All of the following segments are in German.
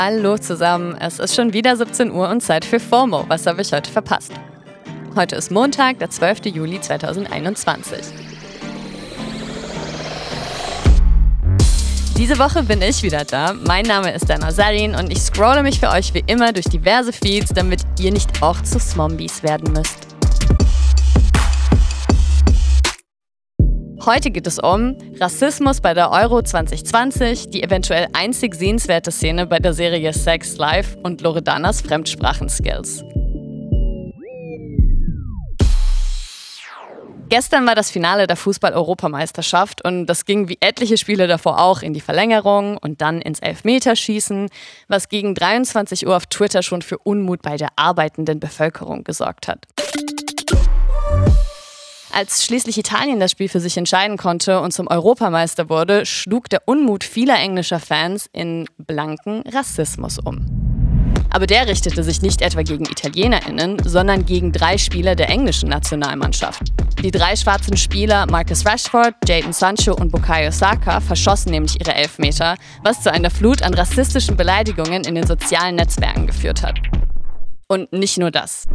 Hallo zusammen, es ist schon wieder 17 Uhr und Zeit für FOMO. Was habe ich heute verpasst? Heute ist Montag, der 12. Juli 2021. Diese Woche bin ich wieder da. Mein Name ist Dana Sarin und ich scrolle mich für euch wie immer durch diverse Feeds, damit ihr nicht auch zu Smombies werden müsst. Heute geht es um Rassismus bei der Euro 2020, die eventuell einzig sehenswerte Szene bei der Serie Sex Life und Loredanas Fremdsprachenskills. Gestern war das Finale der Fußball-Europameisterschaft und das ging wie etliche Spiele davor auch in die Verlängerung und dann ins Elfmeterschießen, was gegen 23 Uhr auf Twitter schon für Unmut bei der arbeitenden Bevölkerung gesorgt hat. Als schließlich Italien das Spiel für sich entscheiden konnte und zum Europameister wurde, schlug der Unmut vieler englischer Fans in blanken Rassismus um. Aber der richtete sich nicht etwa gegen ItalienerInnen, sondern gegen drei Spieler der englischen Nationalmannschaft. Die drei schwarzen Spieler Marcus Rashford, Jadon Sancho und Bukayo Saka verschossen nämlich ihre Elfmeter, was zu einer Flut an rassistischen Beleidigungen in den sozialen Netzwerken geführt hat. Und nicht nur das.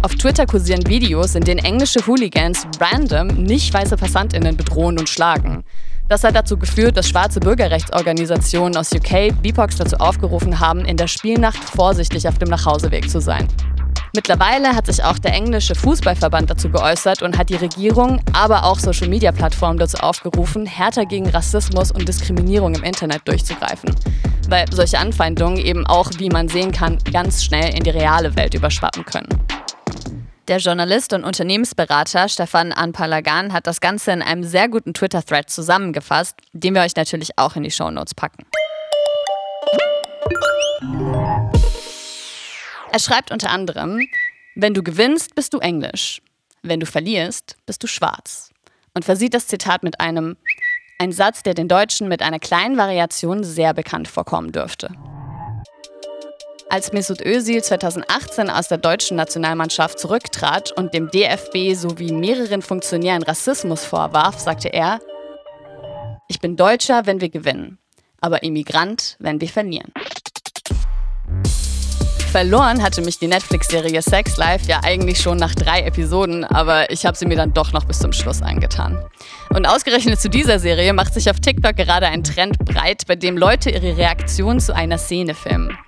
Auf Twitter kursieren Videos, in denen englische Hooligans random nicht weiße PassantInnen bedrohen und schlagen. Das hat dazu geführt, dass schwarze Bürgerrechtsorganisationen aus UK BIPOX dazu aufgerufen haben, in der Spielnacht vorsichtig auf dem Nachhauseweg zu sein. Mittlerweile hat sich auch der englische Fußballverband dazu geäußert und hat die Regierung, aber auch Social-Media-Plattformen dazu aufgerufen, härter gegen Rassismus und Diskriminierung im Internet durchzugreifen. Weil solche Anfeindungen eben auch, wie man sehen kann, ganz schnell in die reale Welt überschwappen können. Der Journalist und Unternehmensberater Stefan Anpalagan hat das Ganze in einem sehr guten Twitter-Thread zusammengefasst, den wir euch natürlich auch in die Shownotes packen. Er schreibt unter anderem, wenn du gewinnst, bist du englisch. Wenn du verlierst, bist du schwarz. Und versieht das Zitat mit einem, ein Satz, der den Deutschen mit einer kleinen Variation sehr bekannt vorkommen dürfte. Als Mesut Özil 2018 aus der deutschen Nationalmannschaft zurücktrat und dem DFB sowie mehreren Funktionären Rassismus vorwarf, sagte er, ich bin Deutscher, wenn wir gewinnen, aber Immigrant, wenn wir verlieren. Verloren hatte mich die Netflix-Serie Sex Life ja eigentlich schon nach drei Episoden, aber ich habe sie mir dann doch noch bis zum Schluss angetan. Und ausgerechnet zu dieser Serie macht sich auf TikTok gerade ein Trend breit, bei dem Leute ihre Reaktion zu einer Szene filmen.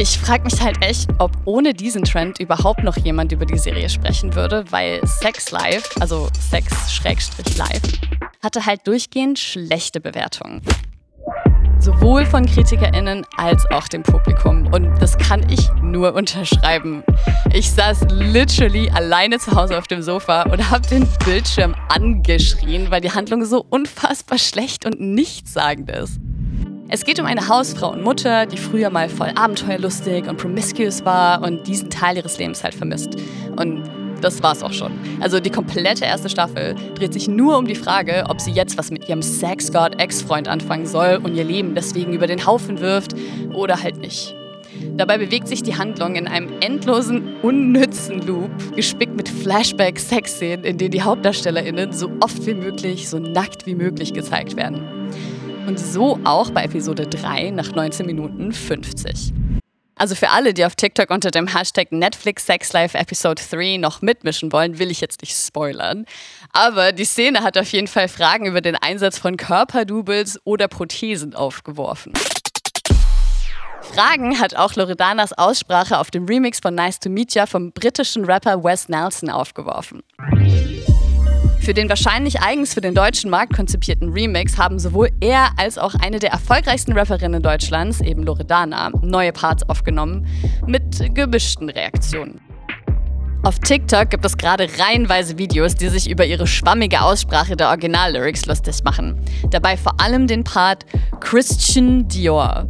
Ich frage mich halt echt, ob ohne diesen Trend überhaupt noch jemand über die Serie sprechen würde, weil Sex Life, also Sex-Live, hatte halt durchgehend schlechte Bewertungen sowohl von KritikerInnen als auch dem Publikum. Und das kann ich nur unterschreiben. Ich saß literally alleine zu Hause auf dem Sofa und habe den Bildschirm angeschrien, weil die Handlung so unfassbar schlecht und nichtssagend ist. Es geht um eine Hausfrau und Mutter, die früher mal voll abenteuerlustig und promiscuous war und diesen Teil ihres Lebens halt vermisst. Und das war's auch schon. Also die komplette erste Staffel dreht sich nur um die Frage, ob sie jetzt was mit ihrem Sexgod-Ex-Freund anfangen soll und ihr Leben deswegen über den Haufen wirft oder halt nicht. Dabei bewegt sich die Handlung in einem endlosen, unnützen Loop, gespickt mit Flashback-Sexszenen, in denen die HauptdarstellerInnen so oft wie möglich, so nackt wie möglich gezeigt werden. Und so auch bei Episode 3 nach 19 Minuten 50. Also für alle, die auf TikTok unter dem Hashtag Netflix Sex Life Episode 3 noch mitmischen wollen, will ich jetzt nicht spoilern. Aber die Szene hat auf jeden Fall Fragen über den Einsatz von Körperdoubles oder Prothesen aufgeworfen. Fragen hat auch Loredanas Aussprache auf dem Remix von Nice to Meet Ya vom britischen Rapper Wes Nelson aufgeworfen. Für den wahrscheinlich eigens für den deutschen Markt konzipierten Remix haben sowohl er als auch eine der erfolgreichsten Rapperinnen Deutschlands, eben Loredana, neue Parts aufgenommen mit gemischten Reaktionen. Auf TikTok gibt es gerade reihenweise Videos, die sich über ihre schwammige Aussprache der Originallyrics lustig machen. Dabei vor allem den Part Christian Dior.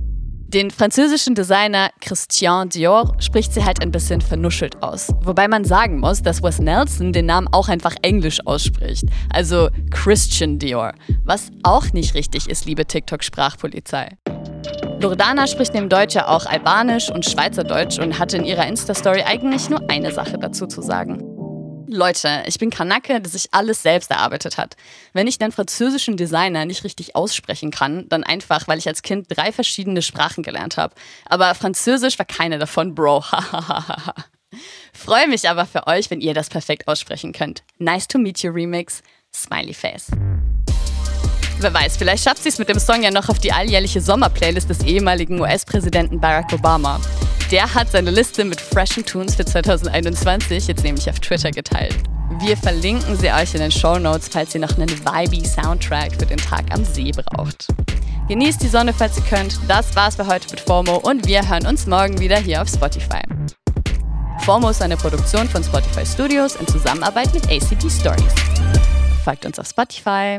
Den französischen Designer Christian Dior spricht sie halt ein bisschen vernuschelt aus. Wobei man sagen muss, dass Wes Nelson den Namen auch einfach englisch ausspricht. Also Christian Dior. Was auch nicht richtig ist, liebe TikTok-Sprachpolizei. Loredana spricht neben Deutsch ja auch Albanisch und Schweizerdeutsch und hatte in ihrer Insta-Story eigentlich nur eine Sache dazu zu sagen. Leute, ich bin Kanake, der sich alles selbst erarbeitet hat. Wenn ich den französischen Designer nicht richtig aussprechen kann, dann einfach, weil ich als Kind drei verschiedene Sprachen gelernt habe. Aber Französisch war keine davon, Bro. Freue mich aber für euch, wenn ihr das perfekt aussprechen könnt. Nice to meet you Remix. Smiley Face. Wer weiß, vielleicht schafft sie es mit dem Song ja noch auf die alljährliche Sommerplaylist des ehemaligen US-Präsidenten Barack Obama. Der hat seine Liste mit freshen Tunes für 2021 jetzt nämlich auf Twitter geteilt. Wir verlinken sie euch in den Show Notes, falls ihr noch einen vibey Soundtrack für den Tag am See braucht. Genießt die Sonne, falls ihr könnt. Das war's für heute mit FOMO und wir hören uns morgen wieder hier auf Spotify. FOMO ist eine Produktion von Spotify Studios in Zusammenarbeit mit ACB Stories. Folgt uns auf Spotify.